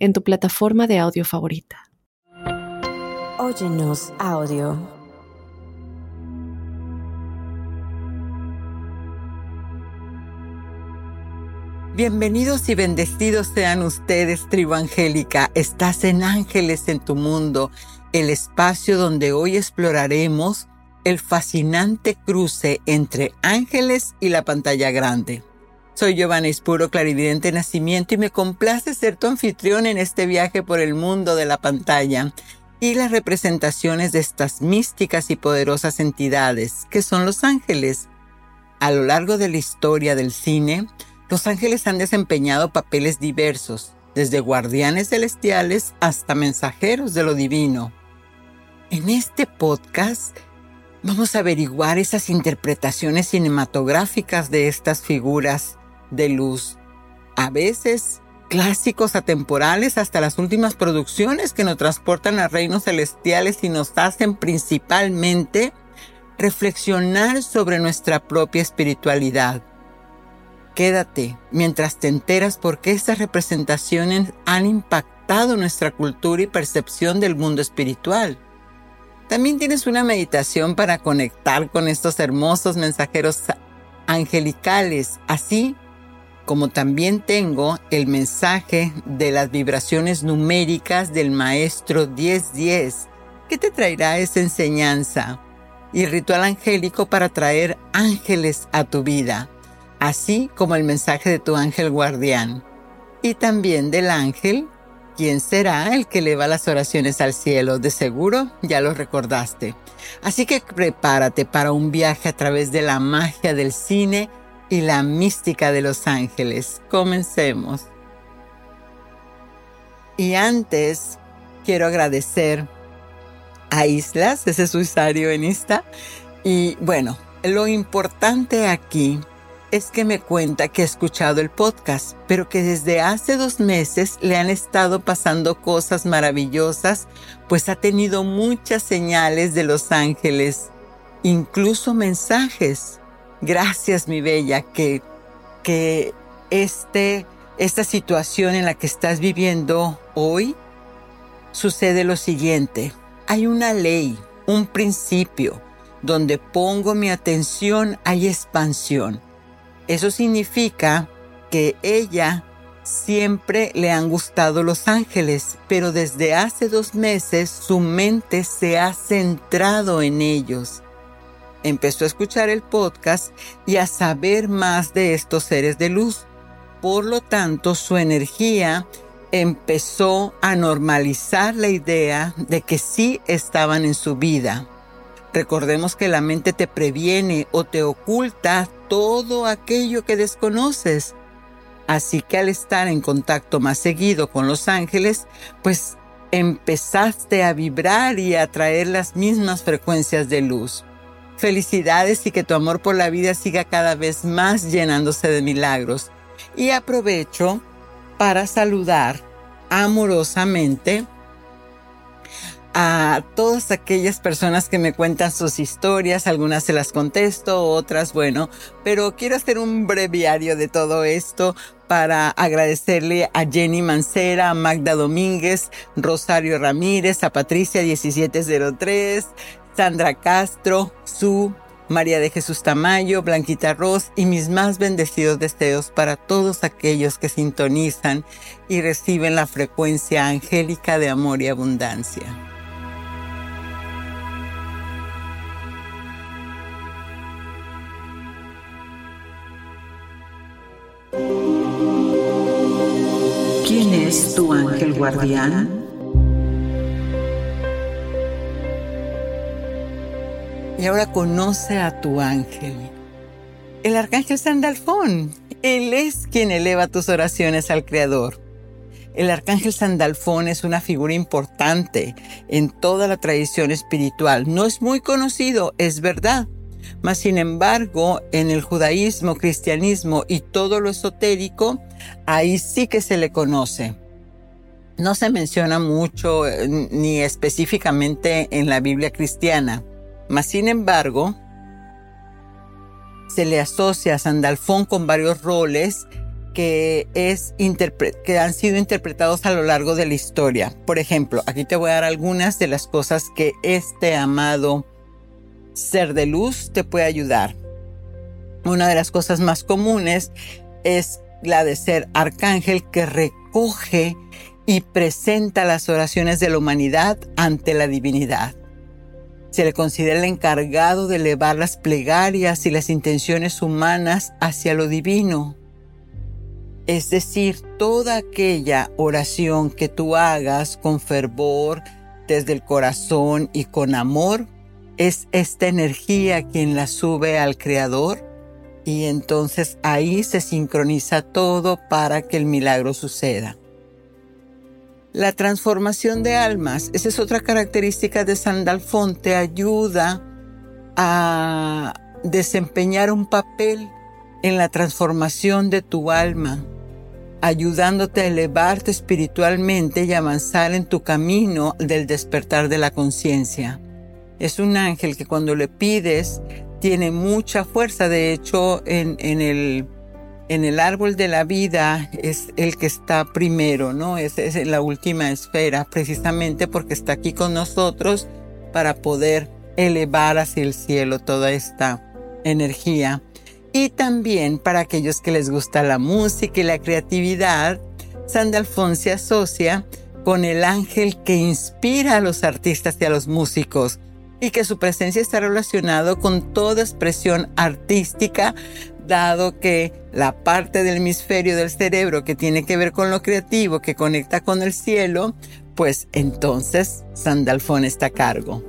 en tu plataforma de audio favorita. Óyenos audio. Bienvenidos y bendecidos sean ustedes, tribu angélica. Estás en Ángeles en tu mundo, el espacio donde hoy exploraremos el fascinante cruce entre ángeles y la pantalla grande. Soy Giovanna Ispuro, clarividente nacimiento, y me complace ser tu anfitrión en este viaje por el mundo de la pantalla y las representaciones de estas místicas y poderosas entidades que son los ángeles. A lo largo de la historia del cine, los ángeles han desempeñado papeles diversos, desde guardianes celestiales hasta mensajeros de lo divino. En este podcast vamos a averiguar esas interpretaciones cinematográficas de estas figuras de luz. A veces clásicos atemporales hasta las últimas producciones que nos transportan a reinos celestiales y nos hacen principalmente reflexionar sobre nuestra propia espiritualidad. Quédate mientras te enteras por qué estas representaciones han impactado nuestra cultura y percepción del mundo espiritual. También tienes una meditación para conectar con estos hermosos mensajeros angelicales, así como también tengo el mensaje de las vibraciones numéricas del maestro 1010, que te traerá esa enseñanza, y ritual angélico para traer ángeles a tu vida, así como el mensaje de tu ángel guardián, y también del ángel, quien será el que eleva las oraciones al cielo, de seguro ya lo recordaste. Así que prepárate para un viaje a través de la magia del cine, y la mística de los ángeles. Comencemos. Y antes quiero agradecer a Islas, ese es su usuario en Insta. Y bueno, lo importante aquí es que me cuenta que ha escuchado el podcast, pero que desde hace dos meses le han estado pasando cosas maravillosas, pues ha tenido muchas señales de los ángeles, incluso mensajes Gracias, mi bella, que, que este, esta situación en la que estás viviendo hoy sucede lo siguiente. Hay una ley, un principio, donde pongo mi atención hay expansión. Eso significa que ella siempre le han gustado los ángeles, pero desde hace dos meses su mente se ha centrado en ellos empezó a escuchar el podcast y a saber más de estos seres de luz. Por lo tanto, su energía empezó a normalizar la idea de que sí estaban en su vida. Recordemos que la mente te previene o te oculta todo aquello que desconoces. Así que al estar en contacto más seguido con los ángeles, pues empezaste a vibrar y a traer las mismas frecuencias de luz. Felicidades y que tu amor por la vida siga cada vez más llenándose de milagros. Y aprovecho para saludar amorosamente a todas aquellas personas que me cuentan sus historias, algunas se las contesto, otras bueno, pero quiero hacer un breviario de todo esto para agradecerle a Jenny Mancera, a Magda Domínguez, Rosario Ramírez, a Patricia 1703, Sandra Castro, Su, María de Jesús Tamayo, Blanquita Ross y mis más bendecidos deseos para todos aquellos que sintonizan y reciben la frecuencia angélica de amor y abundancia. ¿Quién es tu ángel guardián? Y ahora conoce a tu ángel. El arcángel Sandalfón, él es quien eleva tus oraciones al Creador. El arcángel Sandalfón es una figura importante en toda la tradición espiritual. No es muy conocido, es verdad. Mas, sin embargo, en el judaísmo, cristianismo y todo lo esotérico, ahí sí que se le conoce. No se menciona mucho eh, ni específicamente en la Biblia cristiana. Mas, sin embargo, se le asocia a Sandalfón con varios roles que, es que han sido interpretados a lo largo de la historia. Por ejemplo, aquí te voy a dar algunas de las cosas que este amado ser de luz te puede ayudar. Una de las cosas más comunes es la de ser arcángel que recoge y presenta las oraciones de la humanidad ante la divinidad. Se le considera el encargado de elevar las plegarias y las intenciones humanas hacia lo divino. Es decir, toda aquella oración que tú hagas con fervor, desde el corazón y con amor, es esta energía quien la sube al Creador y entonces ahí se sincroniza todo para que el milagro suceda. La transformación de almas, esa es otra característica de Sandalfón, te ayuda a desempeñar un papel en la transformación de tu alma, ayudándote a elevarte espiritualmente y avanzar en tu camino del despertar de la conciencia. Es un ángel que cuando le pides tiene mucha fuerza, de hecho en, en el en el árbol de la vida es el que está primero, ¿no? Es, la última esfera, precisamente porque está aquí con nosotros para poder elevar hacia el cielo toda esta energía. Y también para aquellos que les gusta la música y la creatividad, Sandalfón se asocia con el ángel que inspira a los artistas y a los músicos y que su presencia está relacionado con toda expresión artística dado que la parte del hemisferio del cerebro que tiene que ver con lo creativo, que conecta con el cielo, pues entonces Sandalfón está a cargo.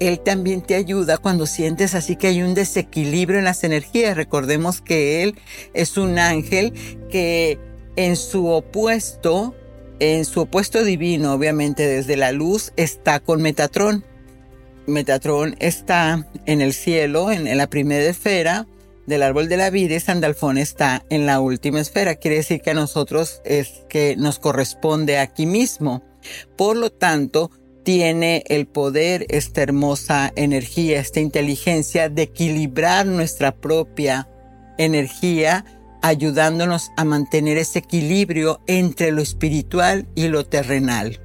Él también te ayuda cuando sientes así que hay un desequilibrio en las energías. Recordemos que Él es un ángel que en su opuesto, en su opuesto divino, obviamente desde la luz, está con Metatrón. Metatrón está en el cielo, en, la primera esfera, del árbol de la vida y Sandalfón está en la última esfera. Quiere decir que a nosotros es que nos corresponde aquí mismo. Por lo tanto, tiene el poder, esta hermosa energía, esta inteligencia de equilibrar nuestra propia energía, ayudándonos a mantener ese equilibrio entre lo espiritual y lo terrenal.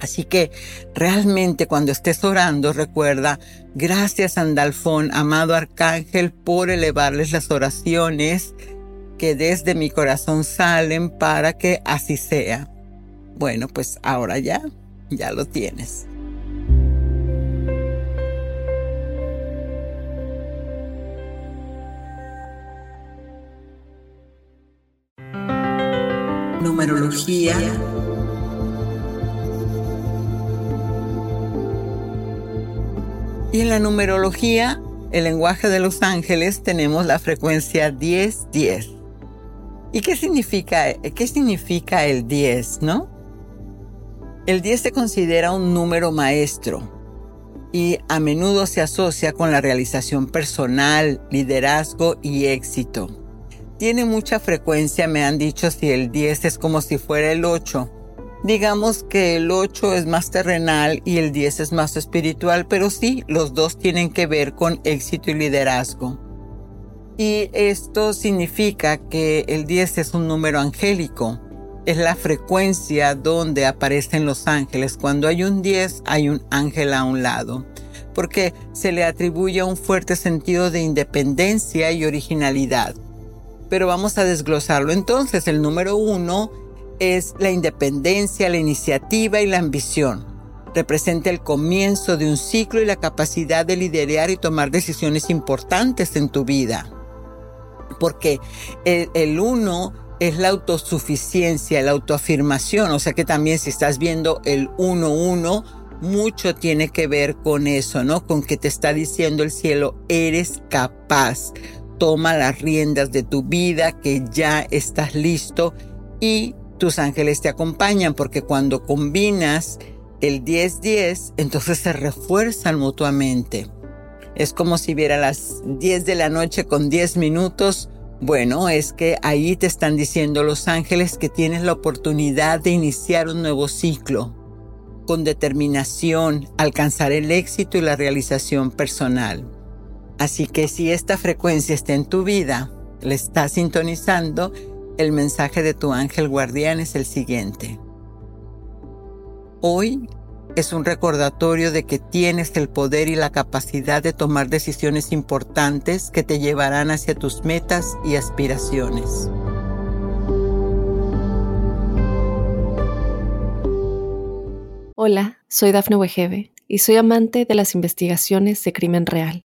Así que realmente cuando estés orando, recuerda, gracias Andalfón, amado Arcángel, por elevarles las oraciones que desde mi corazón salen para que así sea. Bueno, pues ahora ya, ya lo tienes. Numerología Y en la numerología, el lenguaje de los ángeles, tenemos la frecuencia 10-10. ¿Y qué significa, qué significa el 10, no? El 10 se considera un número maestro y a menudo se asocia con la realización personal, liderazgo y éxito. Tiene mucha frecuencia, me han dicho, si el 10 es como si fuera el 8 Digamos que el 8 es más terrenal y el 10 es más espiritual, pero sí, los dos tienen que ver con éxito y liderazgo. Y esto significa que el 10 es un número angélico. Es la frecuencia donde aparecen los ángeles. Cuando hay un 10, hay un ángel a un lado. Porque se le atribuye un fuerte sentido de independencia y originalidad. Pero vamos a desglosarlo entonces. El número 1 es la independencia, la iniciativa y la ambición. Representa el comienzo de un ciclo y la capacidad de liderar y tomar decisiones importantes en tu vida. Porque el, uno es la autosuficiencia, la autoafirmación. O sea que también si estás viendo el uno uno, mucho tiene que ver con eso, ¿no? Con que te está diciendo el cielo, eres capaz. Toma las riendas de tu vida, que ya estás listo y tus ángeles te acompañan porque cuando combinas el 10-10, entonces se refuerzan mutuamente. Es como si viera las 10 de la noche con 10 minutos. Bueno, es que ahí te están diciendo los ángeles que tienes la oportunidad de iniciar un nuevo ciclo. Con determinación, alcanzar el éxito y la realización personal. Así que si esta frecuencia está en tu vida, le estás sintonizando, el mensaje de tu ángel guardián es el siguiente. Hoy es un recordatorio de que tienes el poder y la capacidad de tomar decisiones importantes que te llevarán hacia tus metas y aspiraciones. Hola, soy Dafne Wegebe y soy amante de las investigaciones de crimen real.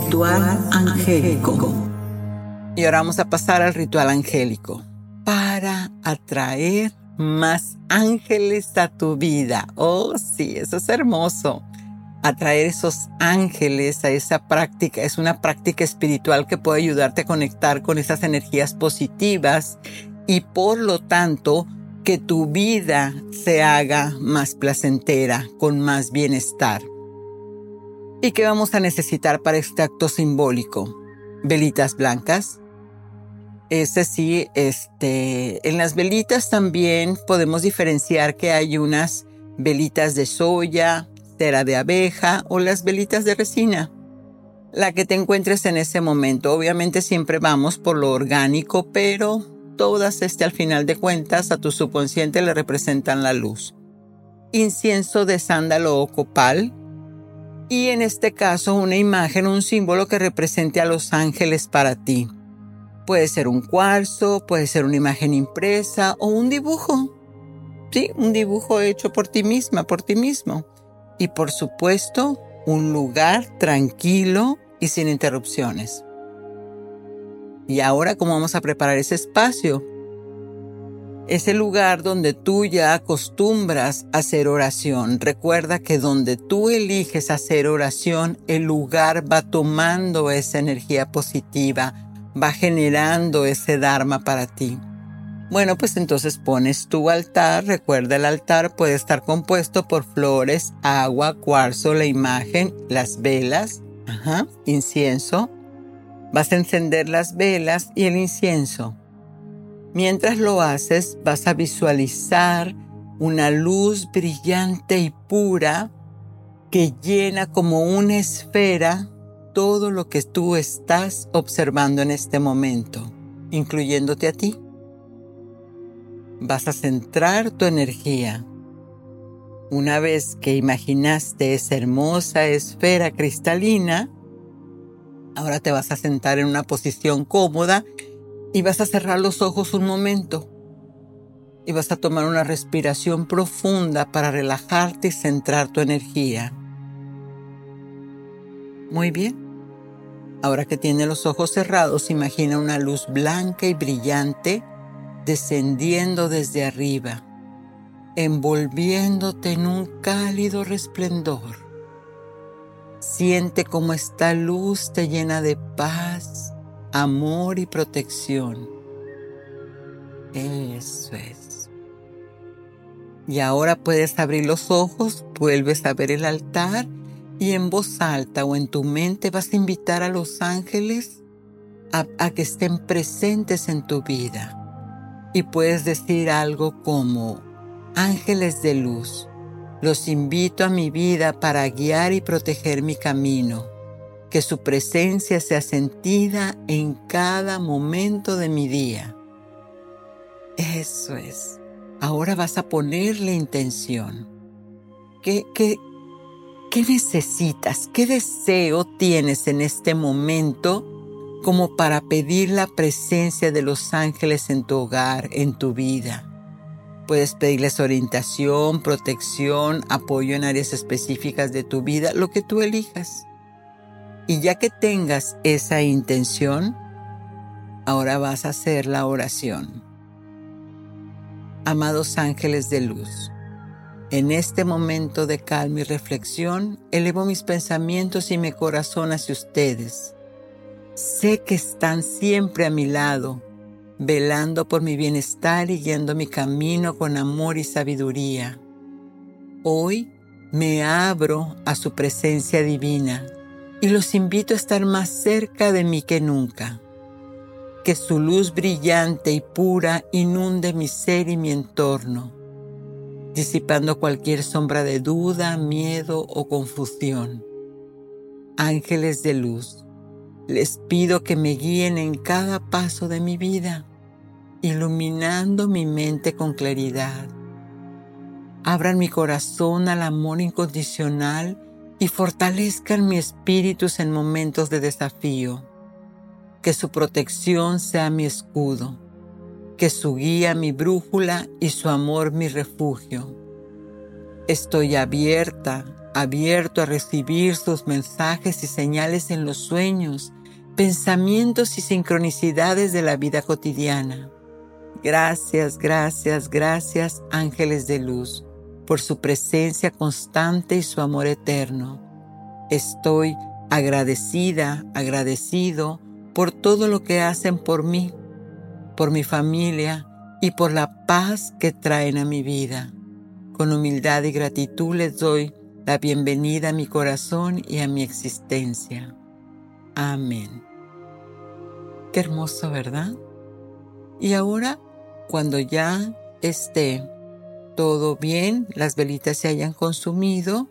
Ritual angélico. Y ahora vamos a pasar al ritual angélico para atraer más ángeles a tu vida. Oh, sí, eso es hermoso. Atraer esos ángeles a esa práctica es una práctica espiritual que puede ayudarte a conectar con esas energías positivas y por lo tanto que tu vida se haga más placentera, con más bienestar. ¿Y qué vamos a necesitar para este acto simbólico? Velitas blancas, es así, este, en las velitas también podemos diferenciar que hay unas velitas de soya, cera de abeja o las velitas de resina. La que te encuentres en ese momento. Obviamente siempre vamos por lo orgánico, pero todas este al final de cuentas a tu subconsciente le representan la luz. Incienso de sándalo o copal. Y en este caso una imagen, un símbolo que represente a los ángeles para ti. Puede ser un cuarzo, puede ser una imagen impresa o un dibujo. Sí, un dibujo hecho por ti misma, por ti mismo. Y por supuesto, un lugar tranquilo y sin interrupciones. Y ahora, ¿cómo vamos a preparar ese espacio? Ese lugar donde tú ya acostumbras a hacer oración. Recuerda que donde tú eliges hacer oración, el lugar va tomando esa energía positiva va generando ese Dharma para ti. Bueno, pues entonces pones tu altar. Recuerda, el altar puede estar compuesto por flores, agua, cuarzo, la imagen, las velas, incienso. Vas a encender las velas y el incienso. Mientras lo haces, vas a visualizar una luz brillante y pura que llena como una esfera todo lo que tú estás observando en este momento, incluyéndote a ti. Vas a centrar tu energía. Una vez que imaginaste esa hermosa esfera cristalina, ahora te vas a sentar en una posición cómoda y vas a cerrar los ojos un momento. Y vas a tomar una respiración profunda para relajarte y centrar tu energía. Muy bien. Ahora que tiene los ojos cerrados, imagina una luz blanca y brillante descendiendo desde arriba, envolviéndote en un cálido resplendor. Siente cómo esta luz te llena de paz, amor y protección. Eso es. Y ahora puedes abrir los ojos, vuelves a ver el altar y en voz alta o en tu mente vas a invitar a los ángeles a, que estén presentes en tu vida. Y puedes decir algo como, ángeles de luz, los invito a mi vida para guiar y proteger mi camino. Que su presencia sea sentida en cada momento de mi día. Eso es. Ahora vas a ponerle intención. ¿Qué, qué, ¿Qué necesitas? ¿Qué deseo tienes en este momento como para pedir la presencia de los ángeles en tu hogar, en tu vida. Puedes pedirles orientación, protección, apoyo en áreas específicas de tu vida, lo que tú elijas. Y ya que tengas esa intención, ahora vas a hacer la oración. Amados ángeles de luz, en este momento de calma y reflexión, elevo mis pensamientos y mi corazón hacia ustedes. Sé que están siempre a mi lado, velando por mi bienestar y guiando mi camino con amor y sabiduría. Hoy me abro a su presencia divina y los invito a estar más cerca de mí que nunca. Que su luz brillante y pura inunde mi ser y mi entorno disipando cualquier sombra de duda, miedo o confusión. Ángeles de luz, les pido que me guíen en cada paso de mi vida, iluminando mi mente con claridad. Abran mi corazón al amor incondicional y fortalezcan mi espíritu en momentos de desafío. Que su protección sea mi escudo que su guía mi brújula y su amor mi refugio. Estoy abierta, abierto a recibir sus mensajes y señales en los sueños, pensamientos y sincronicidades de la vida cotidiana. Gracias, gracias, gracias, ángeles de luz, por su presencia constante y su amor eterno. Estoy agradecida, agradecido por todo lo que hacen por mí por mi familia y por la paz que traen a mi vida. Con humildad y gratitud les doy la bienvenida a mi corazón y a mi existencia. Amén. Qué hermoso, ¿verdad? Y ahora, cuando ya esté todo bien, las velitas se hayan consumido,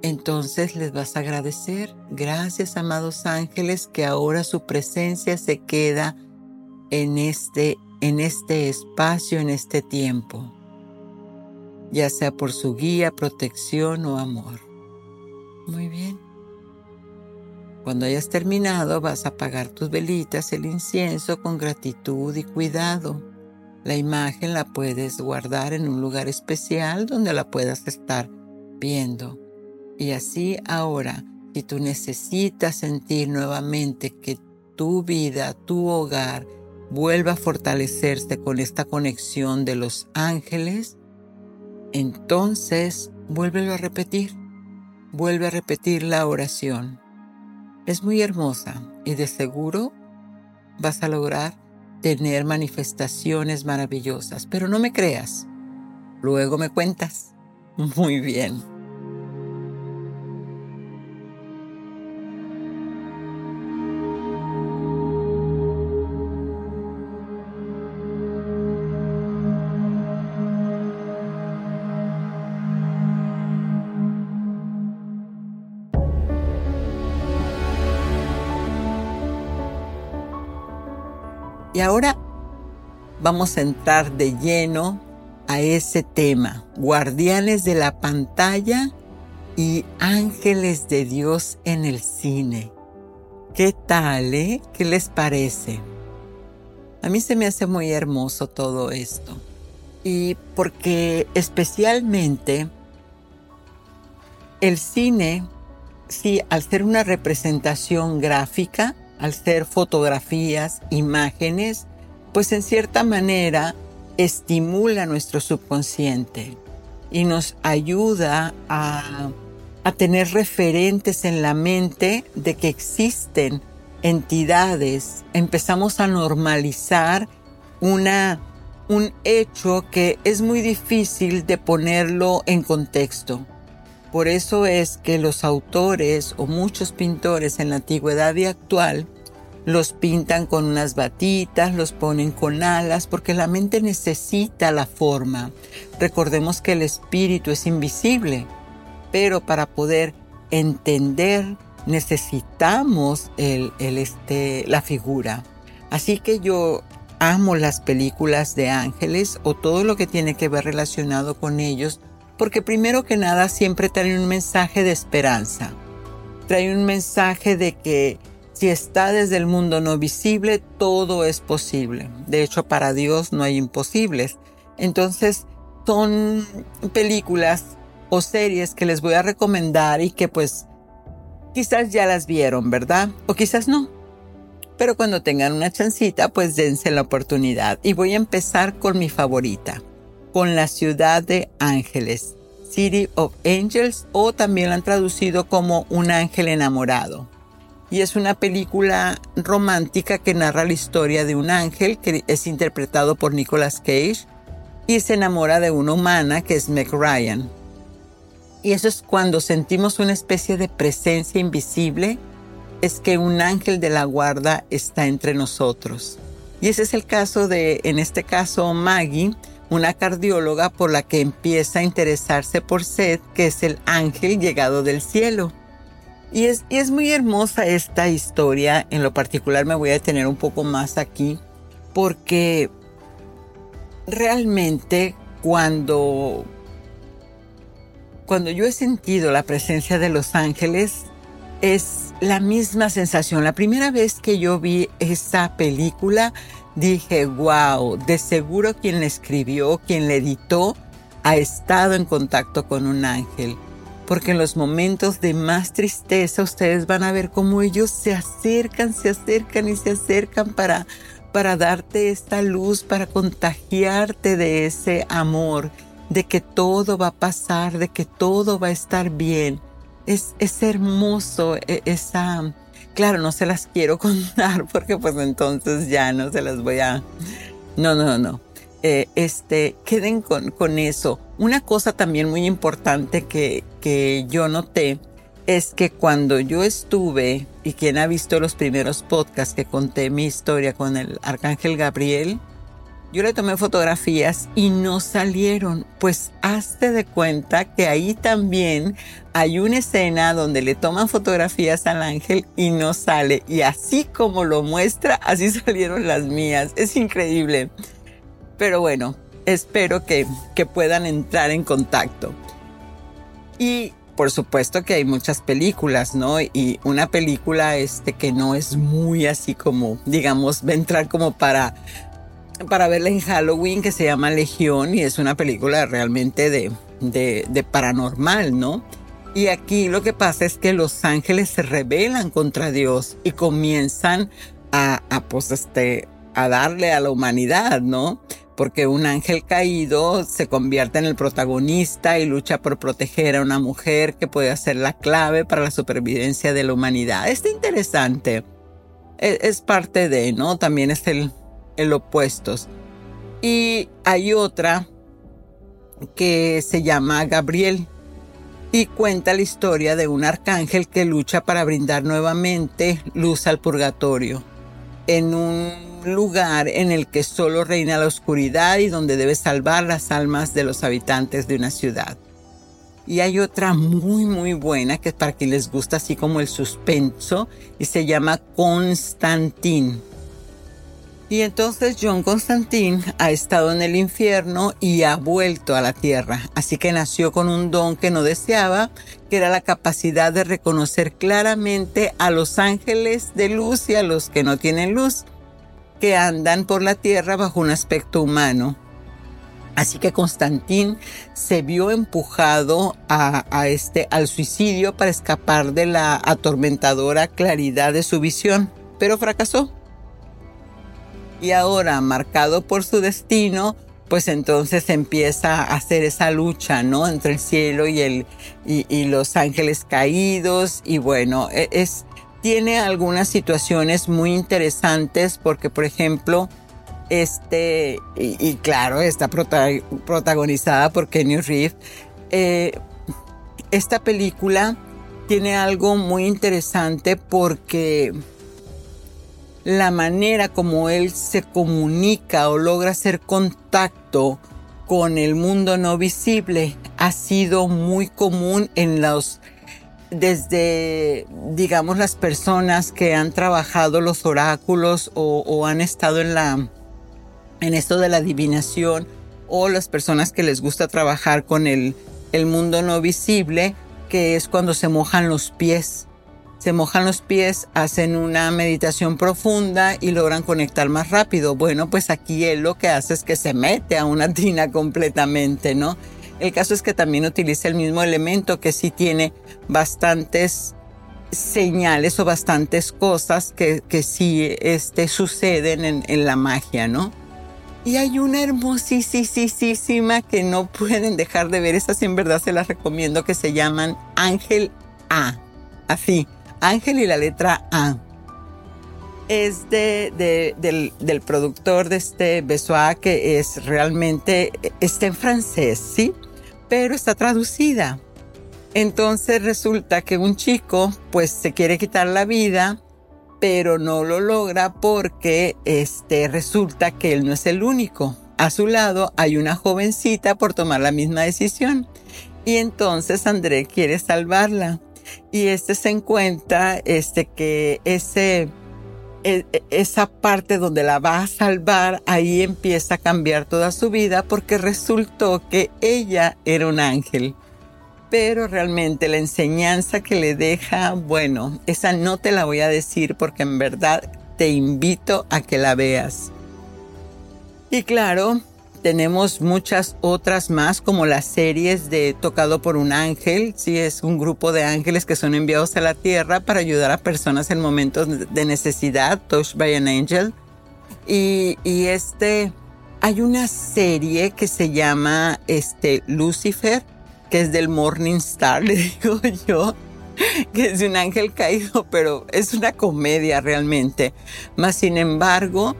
entonces les vas a agradecer. Gracias, amados ángeles, que ahora su presencia se queda en este, en este espacio, en este tiempo, ya sea por su guía, protección o amor. Muy bien. Cuando hayas terminado vas a apagar tus velitas, el incienso con gratitud y cuidado. La imagen la puedes guardar en un lugar especial donde la puedas estar viendo. Y así ahora, si tú necesitas sentir nuevamente que tu vida, tu hogar, vuelva a fortalecerse con esta conexión de los ángeles, entonces vuélvelo a repetir. Vuelve a repetir la oración. Es muy hermosa y de seguro vas a lograr tener manifestaciones maravillosas, pero no me creas. Luego me cuentas. Muy bien. Y ahora vamos a entrar de lleno a ese tema, guardianes de la pantalla y ángeles de Dios en el cine. ¿Qué tal, eh? ¿Qué les parece? A mí se me hace muy hermoso todo esto. Y porque especialmente el cine, sí, al ser una representación gráfica, al ser fotografías, imágenes, pues en cierta manera estimula nuestro subconsciente y nos ayuda a, tener referentes en la mente de que existen entidades. Empezamos a normalizar una, un hecho que es muy difícil de ponerlo en contexto. Por eso es que los autores o muchos pintores en la antigüedad y actual los pintan con unas batitas, los ponen con alas, porque la mente necesita la forma. Recordemos que el espíritu es invisible, pero para poder entender necesitamos el, este, la figura. Así que yo amo las películas de ángeles o todo lo que tiene que ver relacionado con ellos porque primero que nada siempre traen un mensaje de esperanza. Trae un mensaje de que Si está desde el mundo no visible, todo es posible. De hecho, para Dios no hay imposibles. Entonces, son películas o series que les voy a recomendar y que pues quizás ya las vieron, ¿verdad? O quizás no. Pero cuando tengan una chancita, pues dense la oportunidad. Y voy a empezar con mi favorita, con la ciudad de ángeles, City of Angels, o también la han traducido como Un ángel enamorado. Y es una película romántica que narra la historia de un ángel que es interpretado por Nicolas Cage y se enamora de una humana que es Meg Ryan. Y eso es cuando sentimos una especie de presencia invisible, es que un ángel de la guarda está entre nosotros. Y ese es el caso de, en este caso, Maggie, una cardióloga por la que empieza a interesarse por Seth, que es el ángel llegado del cielo. Y es, y es muy hermosa esta historia, en lo particular me voy a detener un poco más aquí, porque realmente cuando cuando yo he sentido la presencia de los ángeles, es la misma sensación. La primera vez que yo vi esa película, dije, wow, de seguro quien la escribió, quien la editó, ha estado en contacto con un ángel. Porque en los momentos de más tristeza ustedes van a ver cómo ellos se acercan, se acercan y se acercan para, para darte esta luz, para contagiarte de ese amor de que todo va a pasar, de que todo va a estar bien. Es, es hermoso e, esa... Claro, no se las quiero contar porque pues entonces ya no se las voy a... No, no, no. Eh, este, queden con, con eso. Una cosa también muy importante que, que yo noté es que cuando yo estuve, y quien ha visto los primeros podcasts que conté mi historia con el Arcángel Gabriel, yo le tomé fotografías y no salieron. Pues hazte de cuenta que ahí también hay una escena donde le toman fotografías al ángel y no sale. Y así como lo muestra, así salieron las mías. Es increíble. Pero bueno, espero que, que puedan entrar en contacto. Y por supuesto que hay muchas películas, ¿no? Y una película este que no es muy así como, digamos, va a entrar como para para verla en Halloween que se llama Legión y es una película realmente de, de, paranormal, ¿no? Y aquí lo que pasa es que los ángeles se rebelan contra Dios y comienzan a, a, pues, este, a darle a la humanidad, ¿no? Porque un ángel caído se convierte en el protagonista y lucha por proteger a una mujer que puede ser la clave para la supervivencia de la humanidad. Está interesante. Es, es parte de, ¿no? También es el, el opuestos. Y hay otra que se llama Gabriel y cuenta la historia de un arcángel que lucha para brindar nuevamente luz al purgatorio, en un lugar en el que solo reina la oscuridad y donde debe salvar las almas de los habitantes de una ciudad. Y hay otra muy muy buena que es para quien les gusta así como el suspenso y se llama Constantín. Y entonces John Constantine ha estado en el infierno y ha vuelto a la tierra. Así que nació con un don que no deseaba, que era la capacidad de reconocer claramente a los ángeles de luz y a los que no tienen luz, que andan por la tierra bajo un aspecto humano. Así que Constantín se vio empujado a, a, este, al suicidio para escapar de la atormentadora claridad de su visión, pero fracasó y ahora marcado por su destino, pues entonces empieza a hacer esa lucha, ¿no? Entre el cielo y, el, y, los ángeles caídos y bueno, e, es, tiene algunas situaciones muy interesantes porque, por ejemplo, este, y, claro, está protagonizada por Kenny Reeves, eh, esta película tiene algo muy interesante porque la manera como él se comunica o logra hacer contacto con el mundo no visible ha sido muy común en los desde digamos las personas que han trabajado los oráculos o, han estado en la en esto de la adivinación o las personas que les gusta trabajar con el, el mundo no visible que es cuando se mojan los pies se mojan los pies, hacen una meditación profunda y logran conectar más rápido. Bueno, pues aquí él lo que hace es que se mete a una tina completamente, ¿no? El caso es que también utiliza el mismo elemento que sí tiene bastantes señales o bastantes cosas que, que sí este, suceden en, en la magia, ¿no? Y hay una hermosísima que no pueden dejar de ver, esas en verdad se las recomiendo, que se llaman Ángel A. Así, Ángel y la letra A. Es de, del, productor de este Besoa, que es realmente, está en francés, ¿sí? Pero está traducida. Entonces resulta que un chico, pues se quiere quitar la vida, pero no lo logra porque este, resulta que él no es el único. A su lado hay una jovencita por tomar la misma decisión. Y entonces André quiere salvarla y este se encuentra este que ese e, e, esa parte donde la va a salvar, ahí empieza a cambiar toda su vida porque resultó que ella era un ángel. Pero realmente la enseñanza que le deja, bueno, esa no te la voy a decir porque en verdad te invito a que la veas. Y claro, tenemos muchas otras más, como las series de Tocado por un Ángel. Sí, es un grupo de ángeles que son enviados a la tierra para ayudar a personas en momentos de necesidad, Touched by an Angel. Y, y este, hay una serie que se llama este, Lucifer, que es del Morning Star, le digo yo que es de un ángel caído, pero es una comedia realmente. Más sin embargo,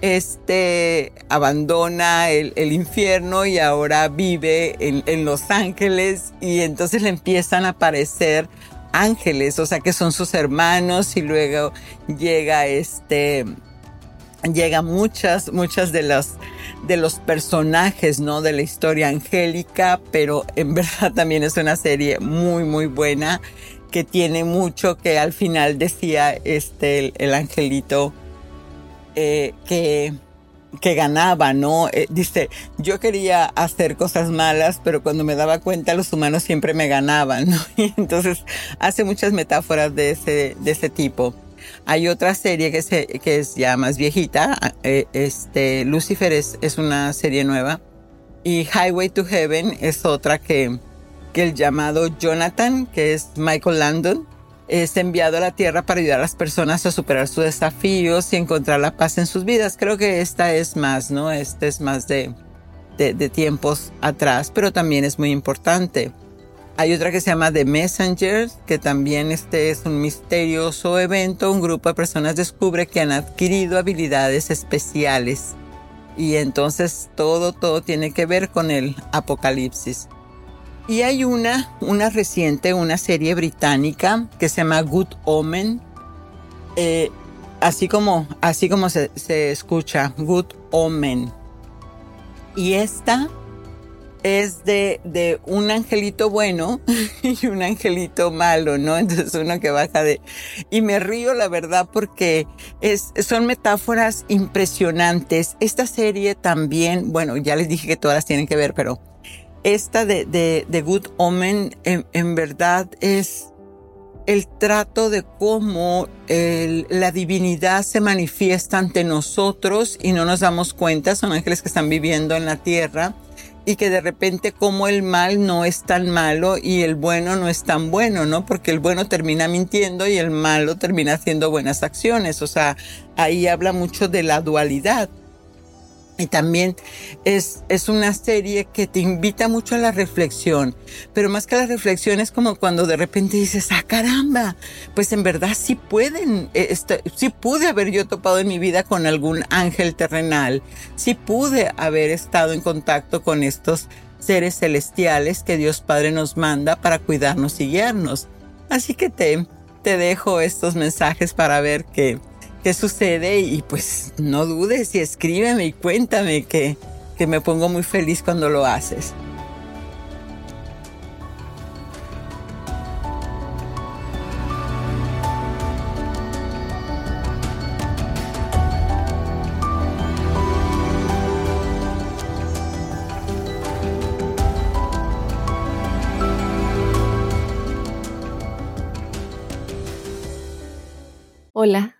este abandona el, infierno y ahora vive en, Los Ángeles y entonces le empiezan a aparecer ángeles, o sea que son sus hermanos y luego llega este llega muchas muchas de las de los personajes, ¿no? de la historia angélica, pero en verdad también es una serie muy muy buena que tiene mucho que al final decía este el angelito eh, que, que ganaba, ¿no? Eh, dice, yo quería hacer cosas malas, pero cuando me daba cuenta los humanos siempre me ganaban, ¿no? Y entonces hace muchas metáforas de ese, de ese tipo. Hay otra serie que, se, que es ya más viejita, eh, este, Lucifer es, es una serie nueva, y Highway to Heaven es otra que, que el llamado Jonathan, que es Michael Landon, es enviado a la tierra para ayudar a las personas a superar sus desafíos y encontrar la paz en sus vidas. Creo que esta es más, ¿no? Este es más de, de, tiempos atrás, pero también es muy importante. Hay otra que se llama The Messengers, que también este es un misterioso evento. Un grupo de personas descubre que han adquirido habilidades especiales. Y entonces todo, todo tiene que ver con el apocalipsis. Y hay una, una reciente, una serie británica que se llama Good Omen. Eh, así como, así como se, escucha, Good Omen. Y esta es de, de, un angelito bueno y un angelito malo, ¿no? Entonces uno que baja de... Y me río, la verdad, porque es, son metáforas impresionantes. Esta serie también, bueno, ya les dije que todas tienen que ver, pero esta de, de, Good Omen en, verdad es el trato de cómo la divinidad se manifiesta ante nosotros y no nos damos cuenta, son ángeles que están viviendo en la tierra y que de repente como el mal no es tan malo y el bueno no es tan bueno, ¿no? Porque el bueno termina mintiendo y el malo termina haciendo buenas acciones, o sea, ahí habla mucho de la dualidad. Y también es, es una serie que te invita mucho a la reflexión, pero más que la reflexión es como cuando de repente dices, ah, caramba, pues en verdad sí pueden, eh, este, sí pude haber yo topado en mi vida con algún ángel terrenal, sí pude haber estado en contacto con estos seres celestiales que Dios Padre nos manda para cuidarnos y guiarnos. Así que te, te dejo estos mensajes para ver que qué sucede y pues no dudes y escríbeme y cuéntame que, que me pongo muy feliz cuando lo haces. Hola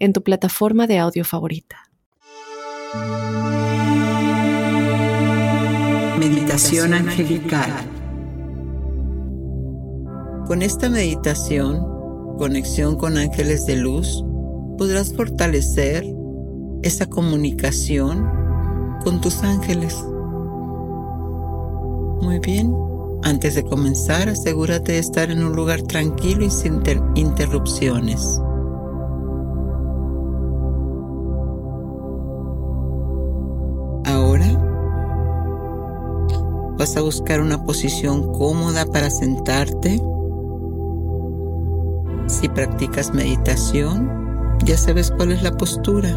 en tu plataforma de audio favorita. Meditación angelical. Con esta meditación, conexión con ángeles de luz, podrás fortalecer esa comunicación con tus ángeles. Muy bien, antes de comenzar asegúrate de estar en un lugar tranquilo y sin interrupciones. Vas a buscar una posición cómoda para sentarte. Si practicas meditación, ya sabes cuál es la postura.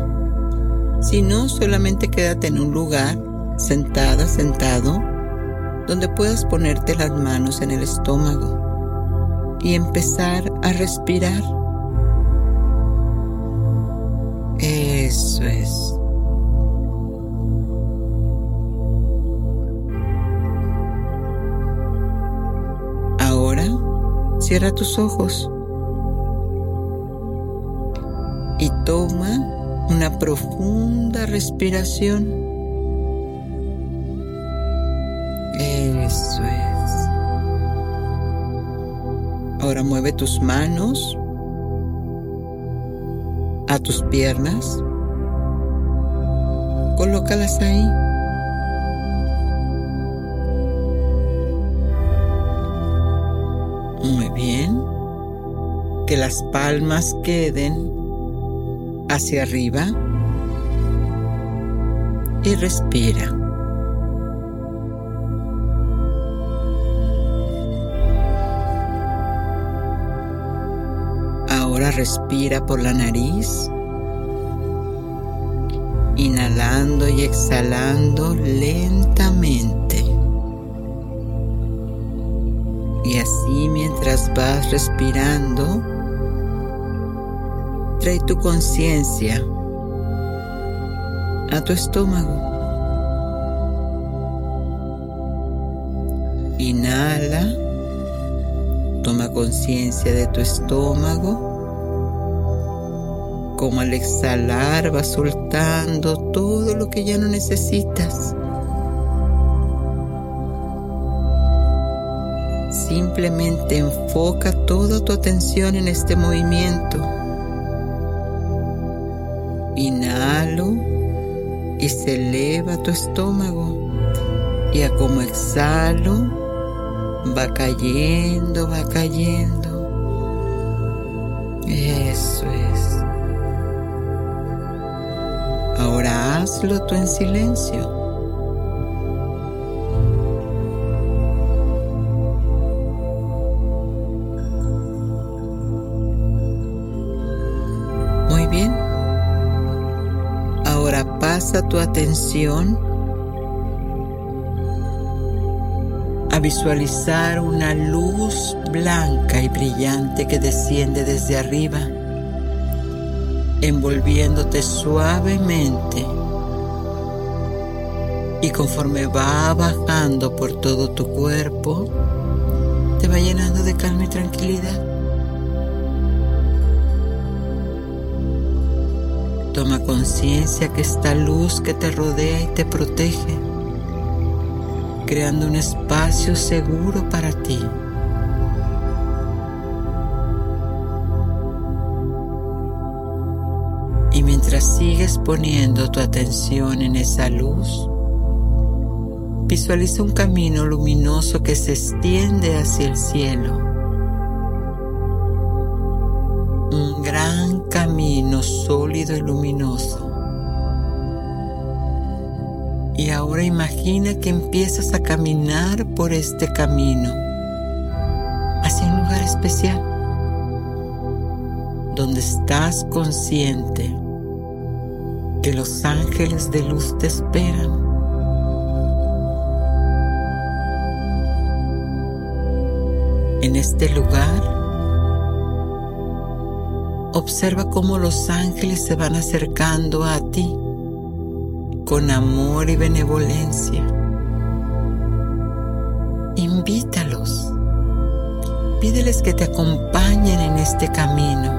Si no, solamente quédate en un lugar, sentada, sentado, donde puedas ponerte las manos en el estómago y empezar a respirar. Eso es. Cierra tus ojos y toma una profunda respiración. Eso es. Ahora mueve tus manos a tus piernas. Colócalas ahí. Que las palmas queden hacia arriba y respira. Ahora respira por la nariz, inhalando y exhalando lentamente. Y así mientras vas respirando, trae tu conciencia a tu estómago. Inhala, toma conciencia de tu estómago. Como al exhalar va soltando todo lo que ya no necesitas. Simplemente enfoca toda tu atención en este movimiento. Y se eleva tu estómago. Y a como exhalo, va cayendo, va cayendo. Eso es. Ahora hazlo tú en silencio. Tu atención a visualizar una luz blanca y brillante que desciende desde arriba, envolviéndote suavemente y conforme va bajando por todo tu cuerpo, te va llenando de calma y tranquilidad. Toma conciencia que esta luz que te rodea y te protege, creando un espacio seguro para ti. Y mientras sigues poniendo tu atención en esa luz, visualiza un camino luminoso que se extiende hacia el cielo sólido y luminoso. Y ahora imagina que empiezas a caminar por este camino hacia un lugar especial, donde estás consciente que los ángeles de luz te esperan. En este lugar, observa cómo los ángeles se van acercando a ti con amor y benevolencia. Invítalos. Pídeles que te acompañen en este camino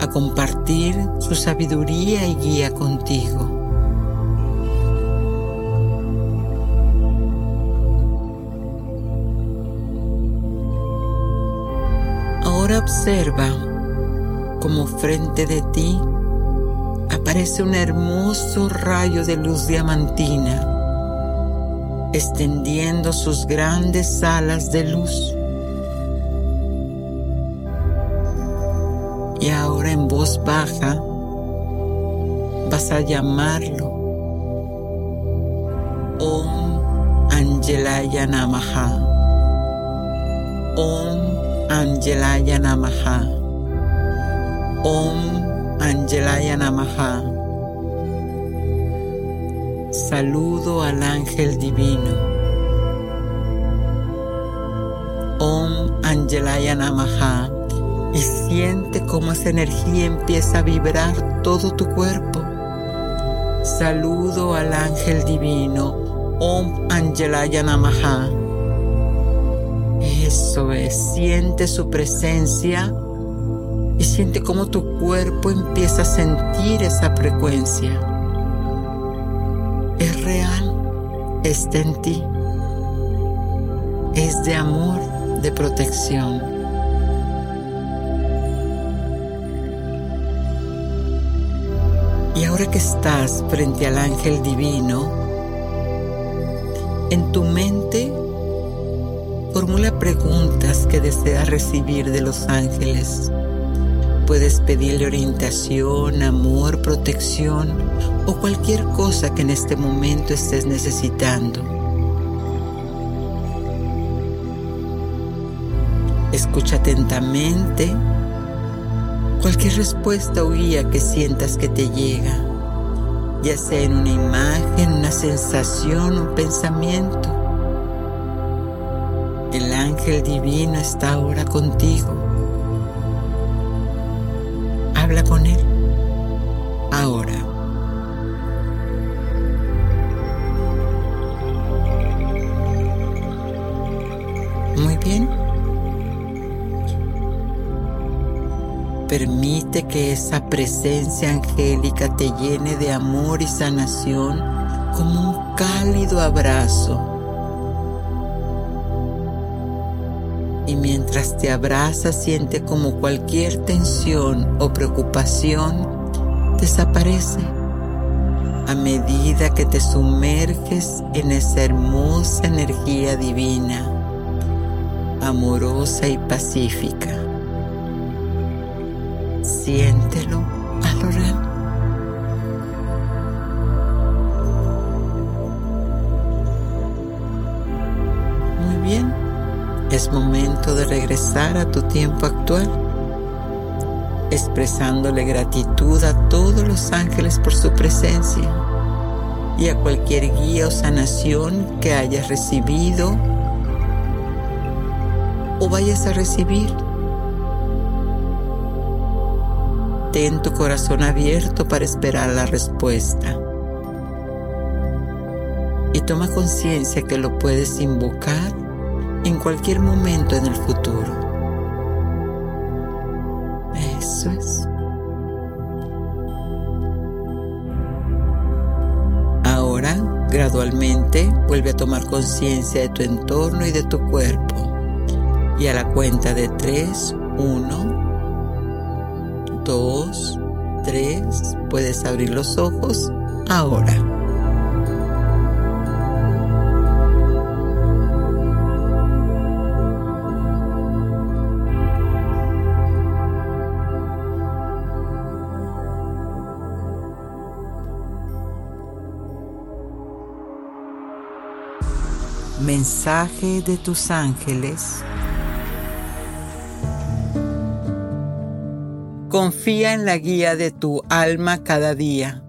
a compartir su sabiduría y guía contigo. Observa como frente de ti aparece un hermoso rayo de luz diamantina, extendiendo sus grandes alas de luz. Y ahora en voz baja vas a llamarlo Om Angelaya Namaha. Om Angelaya Namaha. Om Angelaya Namaha. Saludo al ángel divino. Om Angelaya Namaha. Y siente cómo esa energía empieza a vibrar todo tu cuerpo. Saludo al ángel divino. Om Angelaya Namaha eso es, siente su presencia y siente cómo tu cuerpo empieza a sentir esa frecuencia. Es real, está en ti. Es de amor, de protección. Y ahora que estás frente al ángel divino, en tu mente Formula preguntas que deseas recibir de los ángeles. Puedes pedirle orientación, amor, protección o cualquier cosa que en este momento estés necesitando. Escucha atentamente cualquier respuesta o guía que sientas que te llega, ya sea en una imagen, una sensación, un pensamiento. El ángel divino está ahora contigo. Habla con él. Ahora. Muy bien. Permite que esa presencia angélica te llene de amor y sanación como un cálido abrazo mientras te abraza siente como cualquier tensión o preocupación desaparece a medida que te sumerges en esa hermosa energía divina, amorosa y pacífica. Siéntelo Es momento de regresar a tu tiempo actual, expresándole gratitud a todos los ángeles por su presencia y a cualquier guía o sanación que hayas recibido o vayas a recibir. Ten tu corazón abierto para esperar la respuesta. Y toma conciencia que lo puedes invocar en cualquier momento en el futuro. Eso es. Ahora, gradualmente, vuelve a tomar conciencia de tu entorno y de tu cuerpo. Y a la cuenta de tres, uno, dos, tres, puedes abrir los ojos ahora. Mensaje de tus ángeles Confía en la guía de tu alma cada día,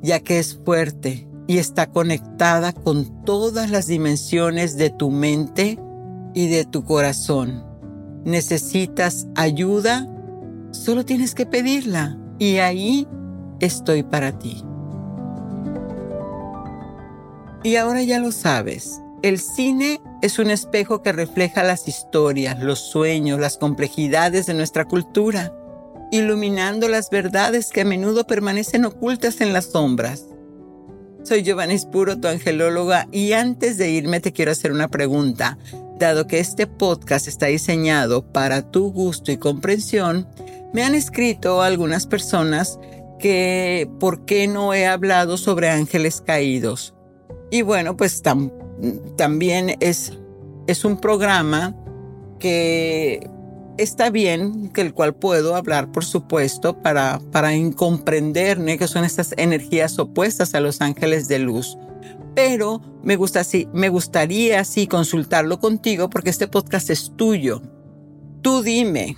ya que es fuerte y está conectada con todas las dimensiones de tu mente y de tu corazón. Necesitas ayuda, solo tienes que pedirla y ahí estoy para ti. Y ahora ya lo sabes, el cine es un espejo que refleja las historias, los sueños, las complejidades de nuestra cultura, iluminando las verdades que a menudo permanecen ocultas en las sombras. Soy Giovanni Spuro, tu angelóloga, y antes de irme te quiero hacer una pregunta. Dado que este podcast está diseñado para tu gusto y comprensión, me han escrito algunas personas que por qué no he hablado sobre ángeles caídos. Y bueno, pues también es, es un programa que está bien, que el cual puedo hablar, por supuesto, para, para comprender que son estas energías opuestas a los ángeles de luz. Pero me, gusta, así, me gustaría así consultarlo contigo porque este podcast es tuyo. Tú dime,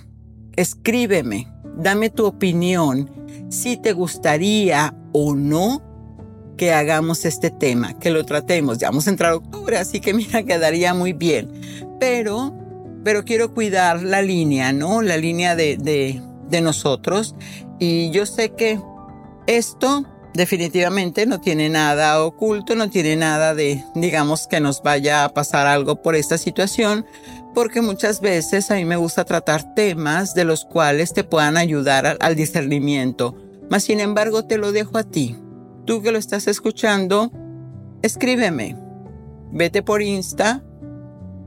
escríbeme, dame tu opinión, si te gustaría o no que hagamos este tema, que lo tratemos. Ya vamos a entrar octubre, así que mira, quedaría muy bien. Pero pero quiero cuidar la línea, ¿no? La línea de, de, nosotros. Y yo sé que esto definitivamente no tiene nada oculto, no tiene nada de, digamos, que nos vaya a pasar algo por esta situación, porque muchas veces a mí me gusta tratar temas de los cuales te puedan ayudar al, al discernimiento. Mas, sin embargo, te lo dejo a ti. Tú que lo estás escuchando, escríbeme. Vete por Insta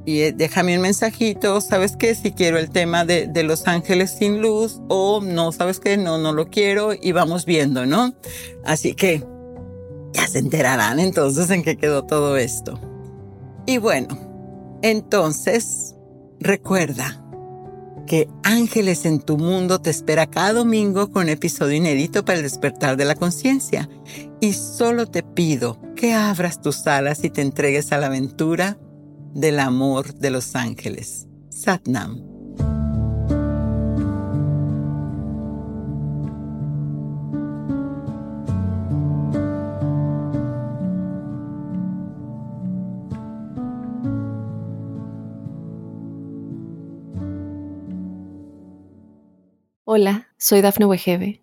y eh, déjame un mensajito, ¿sabes qué? Si quiero el tema de, Los Ángeles sin luz o no, ¿sabes qué? No, no lo quiero y vamos viendo, ¿no? Así que ya se enterarán entonces en qué quedó todo esto. Y bueno, entonces recuerda que Ángeles en tu mundo te espera cada domingo con episodio inédito para el despertar de la conciencia. Y solo te pido que abras tus alas y te entregues a la aventura del amor de los ángeles. Satnam. Hola, soy Dafne Wegebe